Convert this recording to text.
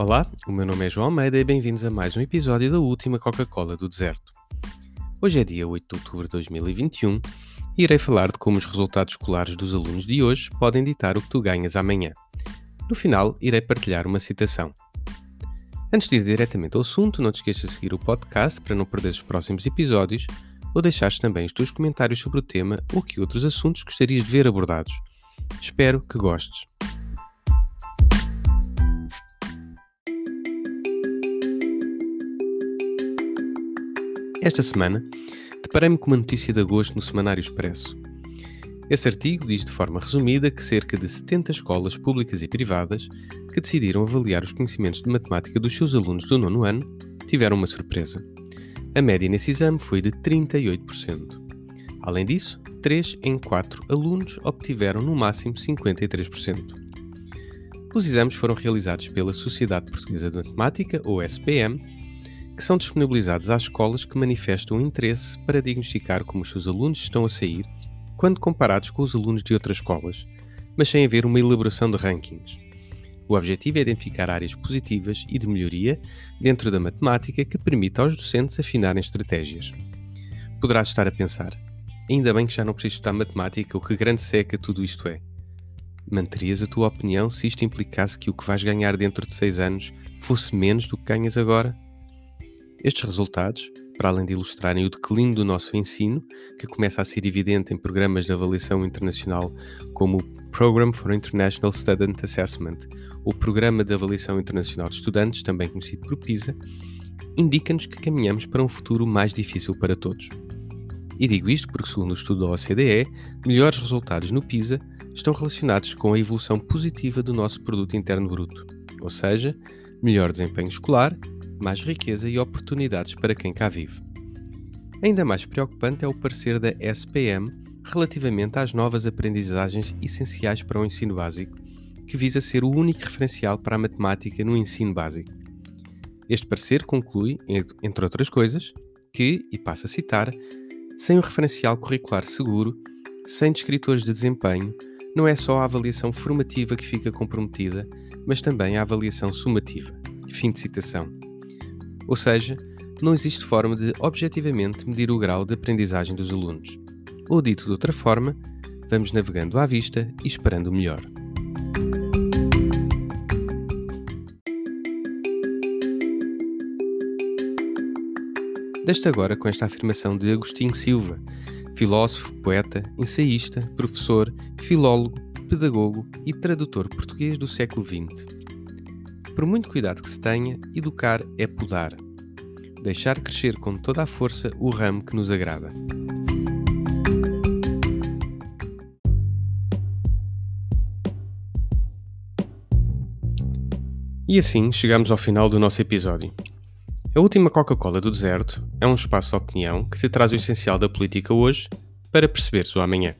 Olá, o meu nome é João Almeida e bem-vindos a mais um episódio da última Coca-Cola do Deserto. Hoje é dia 8 de outubro de 2021 e irei falar de como os resultados escolares dos alunos de hoje podem ditar o que tu ganhas amanhã. No final, irei partilhar uma citação. Antes de ir diretamente ao assunto, não te esqueças de seguir o podcast para não perder os próximos episódios ou deixares também os teus comentários sobre o tema ou que outros assuntos gostarias de ver abordados. Espero que gostes. Esta semana, deparei-me com uma notícia de agosto no Semanário Expresso. Esse artigo diz de forma resumida que cerca de 70 escolas públicas e privadas que decidiram avaliar os conhecimentos de matemática dos seus alunos do nono ano tiveram uma surpresa. A média nesse exame foi de 38%. Além disso, 3 em 4 alunos obtiveram no máximo 53%. Os exames foram realizados pela Sociedade Portuguesa de Matemática, ou SPM, que são disponibilizados às escolas que manifestam interesse para diagnosticar como os seus alunos estão a sair quando comparados com os alunos de outras escolas, mas sem haver uma elaboração de rankings. O objetivo é identificar áreas positivas e de melhoria dentro da matemática que permita aos docentes afinarem estratégias. Poderás estar a pensar, ainda bem que já não preciso estudar matemática ou que grande seca tudo isto é. Manterias a tua opinião se isto implicasse que o que vais ganhar dentro de 6 anos fosse menos do que ganhas agora? Estes resultados, para além de ilustrarem o declínio do nosso ensino, que começa a ser evidente em programas de avaliação internacional como o Program for International Student Assessment, o Programa de Avaliação Internacional de Estudantes, também conhecido por PISA, indica-nos que caminhamos para um futuro mais difícil para todos. E digo isto porque, segundo o estudo da OCDE, melhores resultados no PISA estão relacionados com a evolução positiva do nosso produto interno bruto, ou seja, melhor desempenho escolar mais riqueza e oportunidades para quem cá vive. Ainda mais preocupante é o parecer da SPM relativamente às novas aprendizagens essenciais para o ensino básico, que visa ser o único referencial para a matemática no ensino básico. Este parecer conclui, entre outras coisas, que, e passo a citar, sem um referencial curricular seguro, sem descritores de desempenho, não é só a avaliação formativa que fica comprometida, mas também a avaliação sumativa. Fim de citação. Ou seja, não existe forma de objetivamente medir o grau de aprendizagem dos alunos. Ou dito de outra forma, vamos navegando à vista e esperando o melhor. Deste agora com esta afirmação de Agostinho Silva, filósofo, poeta, ensaísta, professor, filólogo, pedagogo e tradutor português do século XX. Por muito cuidado que se tenha, educar é podar. Deixar crescer com toda a força o ramo que nos agrada. E assim chegamos ao final do nosso episódio. A última Coca-Cola do Deserto é um espaço de opinião que te traz o essencial da política hoje para perceberes o amanhã.